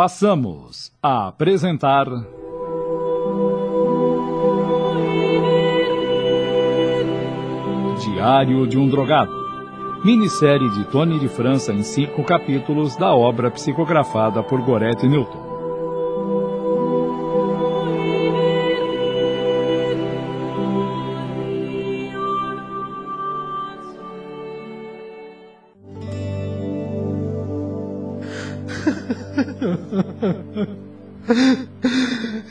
passamos a apresentar. Diário de um Drogado. Minissérie de Tony de França em cinco capítulos da obra psicografada por Gorete Newton.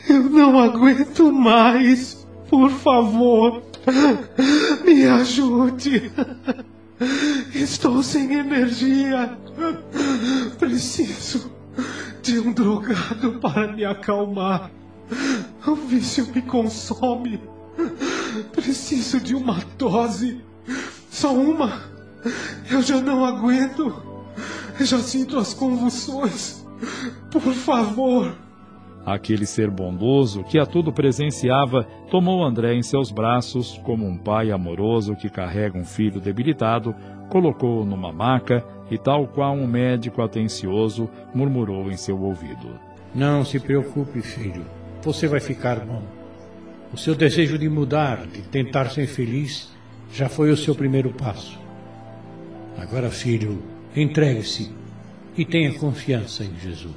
Eu não aguento mais. Por favor, me ajude. Estou sem energia. Preciso de um drogado para me acalmar. O vício me consome. Preciso de uma dose. Só uma. Eu já não aguento. Já sinto as convulsões. Por favor. Aquele ser bondoso que a tudo presenciava tomou André em seus braços, como um pai amoroso que carrega um filho debilitado, colocou-o numa maca e, tal qual um médico atencioso, murmurou em seu ouvido: Não se preocupe, filho. Você vai ficar bom. O seu desejo de mudar, de tentar ser feliz, já foi o seu primeiro passo. Agora, filho, entregue-se e tenha confiança em Jesus.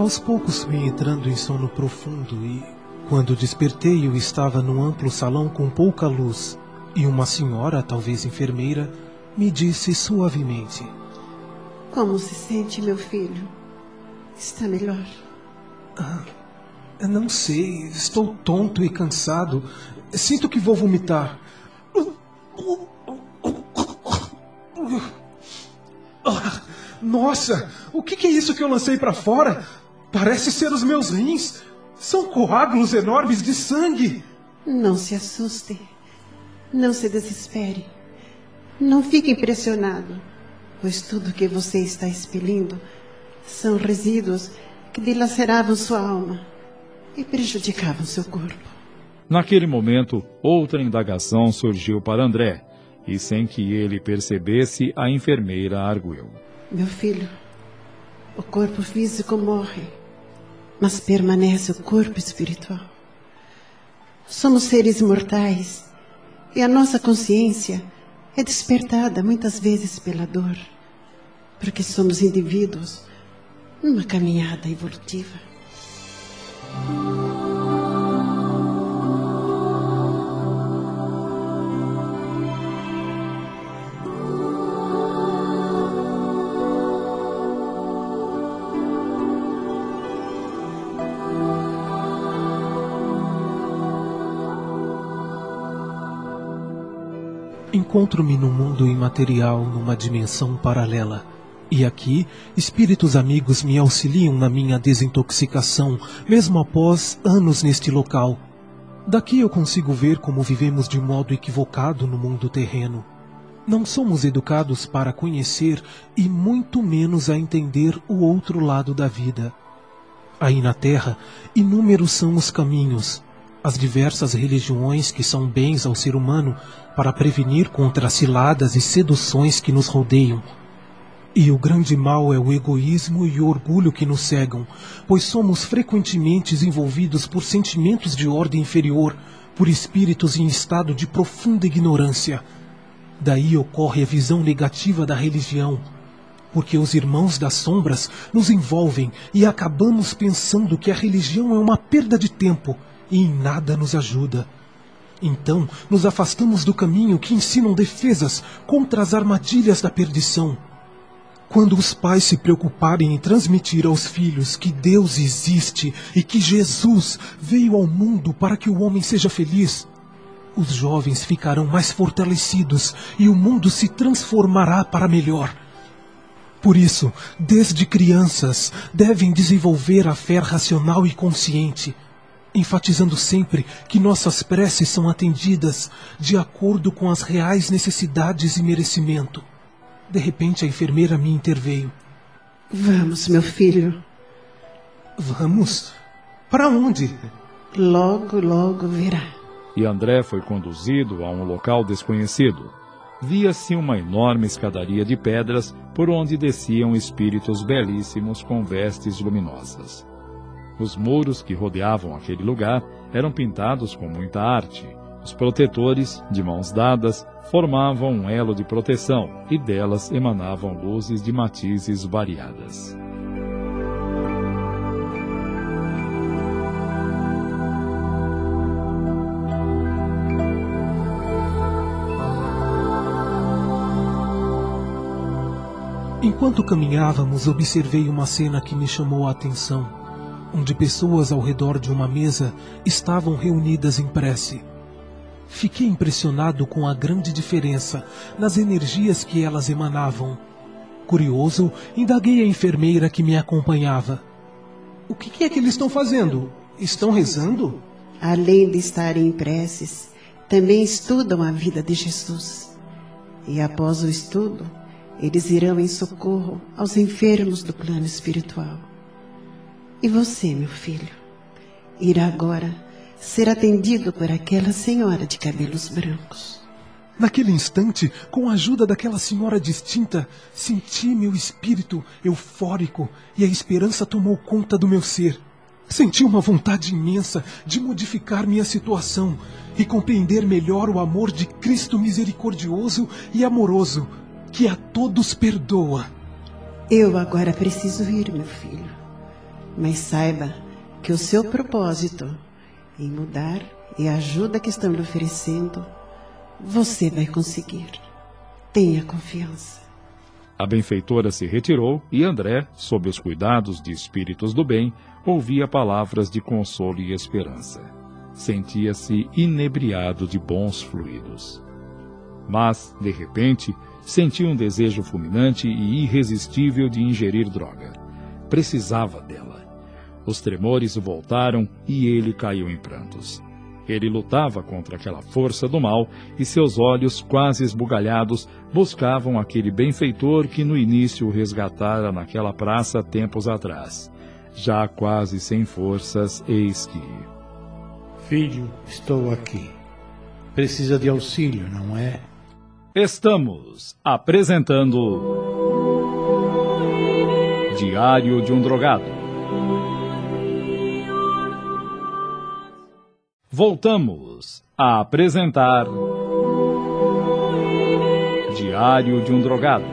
Aos poucos fui entrando em sono profundo e, quando despertei, eu estava num amplo salão com pouca luz e uma senhora, talvez enfermeira, me disse suavemente: Como se sente, meu filho? Está melhor? Ah, não sei, estou tonto e cansado. Sinto que vou vomitar. Ah, nossa, o que é isso que eu lancei para fora? Parece ser os meus rins. São coágulos enormes de sangue. Não se assuste. Não se desespere. Não fique impressionado, pois tudo que você está expelindo são resíduos que dilaceravam sua alma e prejudicavam seu corpo. Naquele momento, outra indagação surgiu para André, e sem que ele percebesse, a enfermeira arguiu: Meu filho, o corpo físico morre, mas permanece o corpo espiritual. Somos seres imortais e a nossa consciência é despertada muitas vezes pela dor, porque somos indivíduos numa caminhada evolutiva. Encontro-me num mundo imaterial, numa dimensão paralela. E aqui, espíritos amigos me auxiliam na minha desintoxicação, mesmo após anos neste local. Daqui eu consigo ver como vivemos de modo equivocado no mundo terreno. Não somos educados para conhecer e muito menos a entender o outro lado da vida. Aí na Terra, inúmeros são os caminhos, as diversas religiões que são bens ao ser humano para prevenir contra as ciladas e seduções que nos rodeiam. E o grande mal é o egoísmo e o orgulho que nos cegam, pois somos frequentemente envolvidos por sentimentos de ordem inferior, por espíritos em estado de profunda ignorância. Daí ocorre a visão negativa da religião, porque os irmãos das sombras nos envolvem e acabamos pensando que a religião é uma perda de tempo e em nada nos ajuda. Então nos afastamos do caminho que ensinam defesas contra as armadilhas da perdição. Quando os pais se preocuparem em transmitir aos filhos que Deus existe e que Jesus veio ao mundo para que o homem seja feliz, os jovens ficarão mais fortalecidos e o mundo se transformará para melhor. Por isso, desde crianças, devem desenvolver a fé racional e consciente, enfatizando sempre que nossas preces são atendidas de acordo com as reais necessidades e merecimento. De repente, a enfermeira me interveio. Vamos, meu filho. Vamos? Para onde? Logo, logo virá. E André foi conduzido a um local desconhecido. Via-se uma enorme escadaria de pedras por onde desciam espíritos belíssimos com vestes luminosas. Os muros que rodeavam aquele lugar eram pintados com muita arte. Os protetores, de mãos dadas, formavam um elo de proteção e delas emanavam luzes de matizes variadas. Enquanto caminhávamos, observei uma cena que me chamou a atenção, onde pessoas ao redor de uma mesa estavam reunidas em prece. Fiquei impressionado com a grande diferença nas energias que elas emanavam. Curioso, indaguei a enfermeira que me acompanhava. O que é que eles estão fazendo? Estão rezando? Além de estarem em preces, também estudam a vida de Jesus. E após o estudo, eles irão em socorro aos enfermos do plano espiritual. E você, meu filho, irá agora ser atendido por aquela senhora de cabelos brancos. Naquele instante, com a ajuda daquela senhora distinta, senti meu espírito eufórico e a esperança tomou conta do meu ser. Senti uma vontade imensa de modificar minha situação e compreender melhor o amor de Cristo misericordioso e amoroso, que a todos perdoa. Eu agora preciso ir, meu filho. Mas saiba que o seu propósito em mudar e a ajuda que estão lhe oferecendo, você vai conseguir. Tenha confiança. A benfeitora se retirou e André, sob os cuidados de espíritos do bem, ouvia palavras de consolo e esperança. Sentia-se inebriado de bons fluidos. Mas, de repente, sentiu um desejo fulminante e irresistível de ingerir droga. Precisava dela. Os tremores voltaram e ele caiu em prantos. Ele lutava contra aquela força do mal e seus olhos, quase esbugalhados, buscavam aquele benfeitor que no início o resgatara naquela praça tempos atrás. Já quase sem forças, eis que. Filho, estou aqui. Precisa de auxílio, não é? Estamos apresentando Diário de um Drogado. Voltamos a apresentar Diário de um Drogado.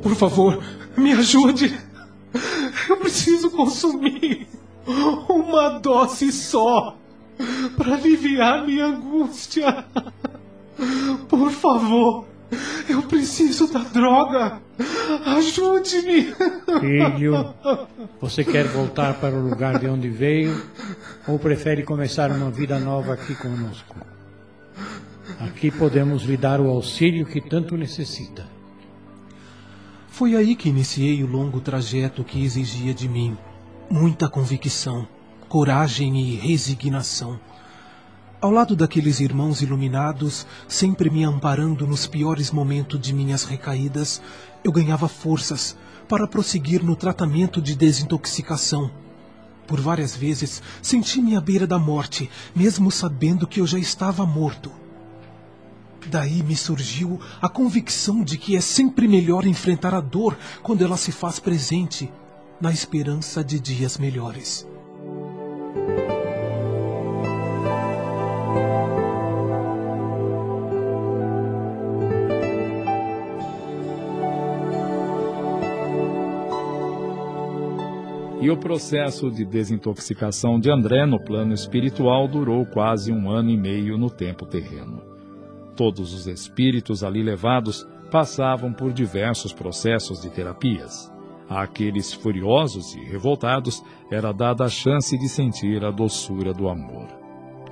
Por favor, me ajude. Eu preciso consumir uma dose só para aliviar minha angústia. Por favor, eu preciso da droga. Ajude-me. Filho, você quer voltar para o lugar de onde veio ou prefere começar uma vida nova aqui conosco? Aqui podemos lhe dar o auxílio que tanto necessita. Foi aí que iniciei o longo trajeto que exigia de mim muita convicção, coragem e resignação. Ao lado daqueles irmãos iluminados, sempre me amparando nos piores momentos de minhas recaídas, eu ganhava forças para prosseguir no tratamento de desintoxicação. Por várias vezes senti-me à beira da morte, mesmo sabendo que eu já estava morto. Daí me surgiu a convicção de que é sempre melhor enfrentar a dor quando ela se faz presente, na esperança de dias melhores. E o processo de desintoxicação de André no plano espiritual durou quase um ano e meio no tempo terreno. Todos os espíritos ali levados passavam por diversos processos de terapias. Àqueles furiosos e revoltados era dada a chance de sentir a doçura do amor.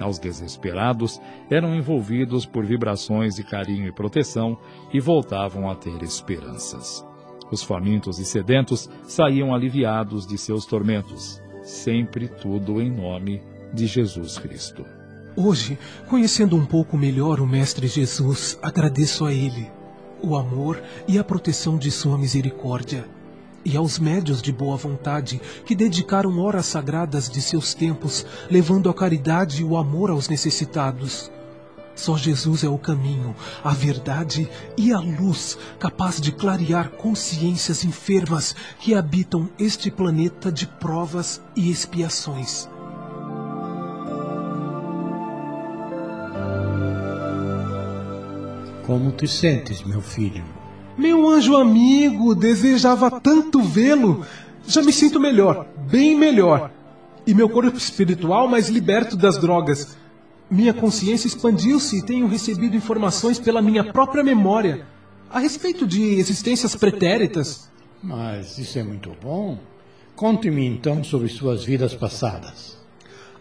Aos desesperados eram envolvidos por vibrações de carinho e proteção e voltavam a ter esperanças. Os famintos e sedentos saíam aliviados de seus tormentos, sempre tudo em nome de Jesus Cristo. Hoje, conhecendo um pouco melhor o Mestre Jesus, agradeço a Ele. o amor e a proteção de Sua misericórdia, e aos médios de boa vontade que dedicaram horas sagradas de seus tempos, levando a caridade e o amor aos necessitados. Só Jesus é o caminho, a verdade e a luz capaz de clarear consciências enfermas que habitam este planeta de provas e expiações. Como te sentes, meu filho? Meu anjo amigo, desejava tanto vê-lo. Já me sinto melhor, bem melhor. E meu corpo espiritual mais liberto das drogas. Minha consciência expandiu-se e tenho recebido informações pela minha própria memória a respeito de existências pretéritas. Mas isso é muito bom. Conte-me então sobre suas vidas passadas.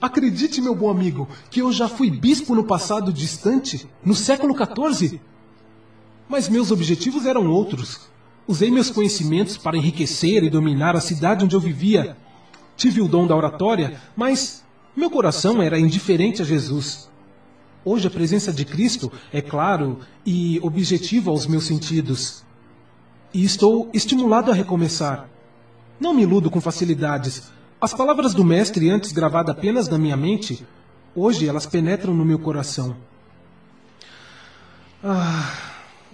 Acredite, meu bom amigo, que eu já fui bispo no passado distante, no século XIV. Mas meus objetivos eram outros. Usei meus conhecimentos para enriquecer e dominar a cidade onde eu vivia. Tive o dom da oratória, mas meu coração era indiferente a Jesus. Hoje a presença de Cristo é claro e objetivo aos meus sentidos. E estou estimulado a recomeçar. Não me iludo com facilidades. As palavras do Mestre, antes gravadas apenas na minha mente, hoje elas penetram no meu coração. Ah,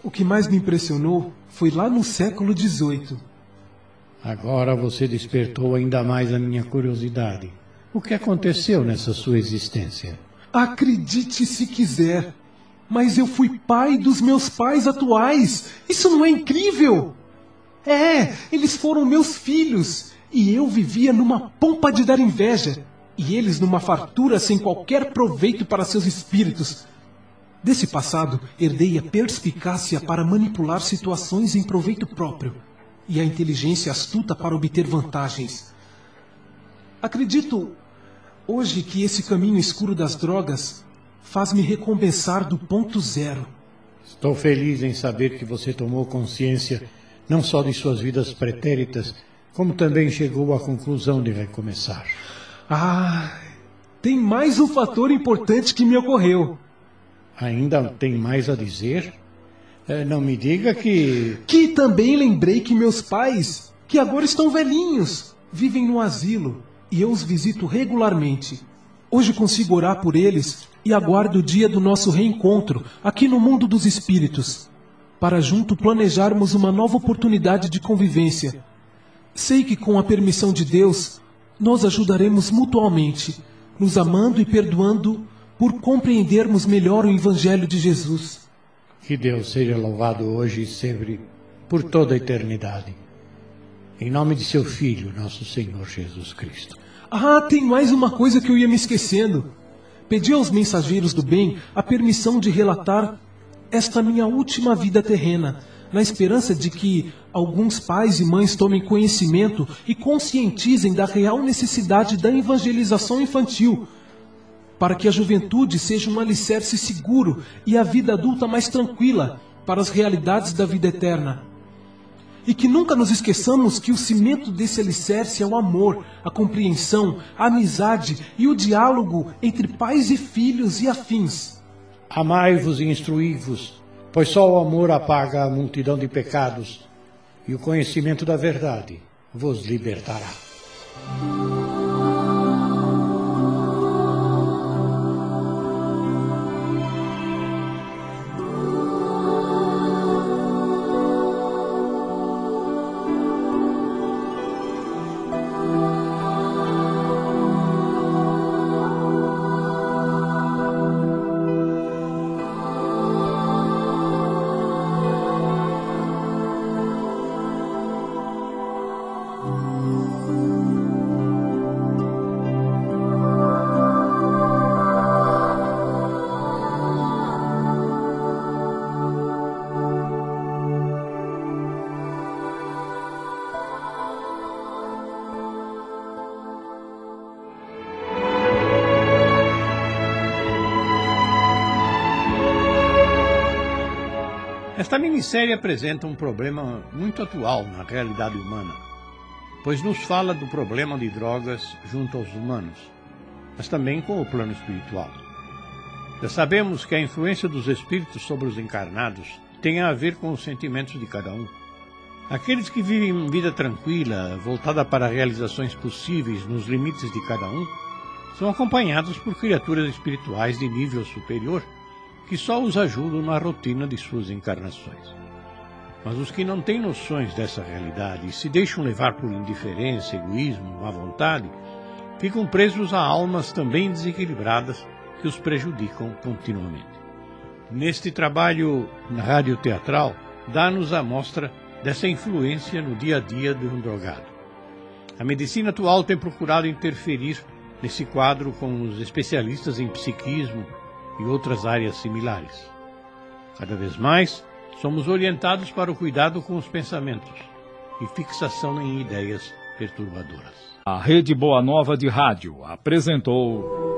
o que mais me impressionou foi lá no século XVIII. Agora você despertou ainda mais a minha curiosidade. O que aconteceu nessa sua existência? Acredite se quiser, mas eu fui pai dos meus pais atuais. Isso não é incrível? É, eles foram meus filhos e eu vivia numa pompa de dar inveja e eles numa fartura sem qualquer proveito para seus espíritos. Desse passado, herdei a perspicácia para manipular situações em proveito próprio e a inteligência astuta para obter vantagens. Acredito hoje que esse caminho escuro das drogas faz-me recompensar do ponto zero. Estou feliz em saber que você tomou consciência não só de suas vidas pretéritas, como também chegou à conclusão de recomeçar. Ah, tem mais um fator importante que me ocorreu. Ainda tem mais a dizer? É, não me diga que. Que também lembrei que meus pais, que agora estão velhinhos, vivem no asilo e eu os visito regularmente. Hoje consigo orar por eles e aguardo o dia do nosso reencontro aqui no mundo dos espíritos, para junto planejarmos uma nova oportunidade de convivência. Sei que com a permissão de Deus, nós ajudaremos mutuamente, nos amando e perdoando por compreendermos melhor o Evangelho de Jesus. Que Deus seja louvado hoje e sempre, por toda a eternidade. Em nome de seu Filho, nosso Senhor Jesus Cristo. Ah, tem mais uma coisa que eu ia me esquecendo. Pedi aos mensageiros do bem a permissão de relatar esta minha última vida terrena, na esperança de que alguns pais e mães tomem conhecimento e conscientizem da real necessidade da evangelização infantil, para que a juventude seja um alicerce seguro e a vida adulta mais tranquila para as realidades da vida eterna. E que nunca nos esqueçamos que o cimento desse alicerce é o amor, a compreensão, a amizade e o diálogo entre pais e filhos e afins. Amai-vos e instruí-vos, pois só o amor apaga a multidão de pecados, e o conhecimento da verdade vos libertará. Esta minissérie apresenta um problema muito atual na realidade humana, pois nos fala do problema de drogas junto aos humanos, mas também com o plano espiritual. Já sabemos que a influência dos espíritos sobre os encarnados tenha a ver com os sentimentos de cada um. Aqueles que vivem vida tranquila, voltada para realizações possíveis nos limites de cada um, são acompanhados por criaturas espirituais de nível superior que só os ajudam na rotina de suas encarnações. Mas os que não têm noções dessa realidade e se deixam levar por indiferença, egoísmo, má vontade, ficam presos a almas também desequilibradas que os prejudicam continuamente. Neste trabalho na rádio teatral, dá-nos a mostra dessa influência no dia a dia de um drogado. A medicina atual tem procurado interferir nesse quadro com os especialistas em psiquismo e outras áreas similares. Cada vez mais, somos orientados para o cuidado com os pensamentos e fixação em ideias perturbadoras. A Rede Boa Nova de Rádio apresentou.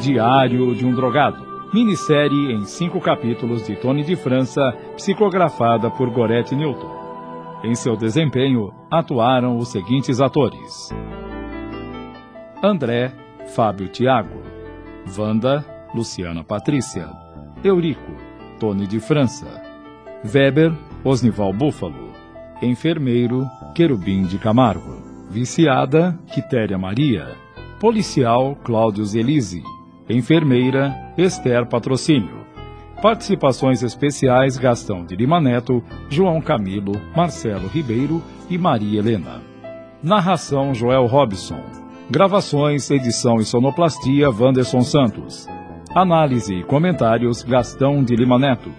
Diário de um Drogado. Minissérie em cinco capítulos de Tony de França, psicografada por Gorete Newton. Em seu desempenho, atuaram os seguintes atores: André, Fábio Tiago, Wanda, Luciana Patrícia, Eurico, Tony de França, Weber, Osnival Búfalo, Enfermeiro, Querubim de Camargo, Viciada, Quitéria Maria, Policial, Cláudio Zelise, Enfermeira, Esther Patrocínio, Participações especiais Gastão de Lima Neto, João Camilo, Marcelo Ribeiro e Maria Helena. Narração Joel Robson. Gravações, edição e sonoplastia Wanderson Santos. Análise e comentários Gastão de Lima Neto.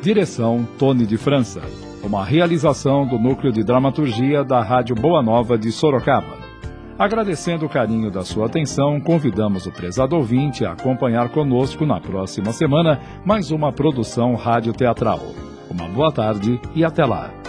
Direção Tony de França. Uma realização do Núcleo de Dramaturgia da Rádio Boa Nova de Sorocaba. Agradecendo o carinho da sua atenção, convidamos o prezado ouvinte a acompanhar conosco na próxima semana mais uma produção rádio teatral. Uma boa tarde e até lá.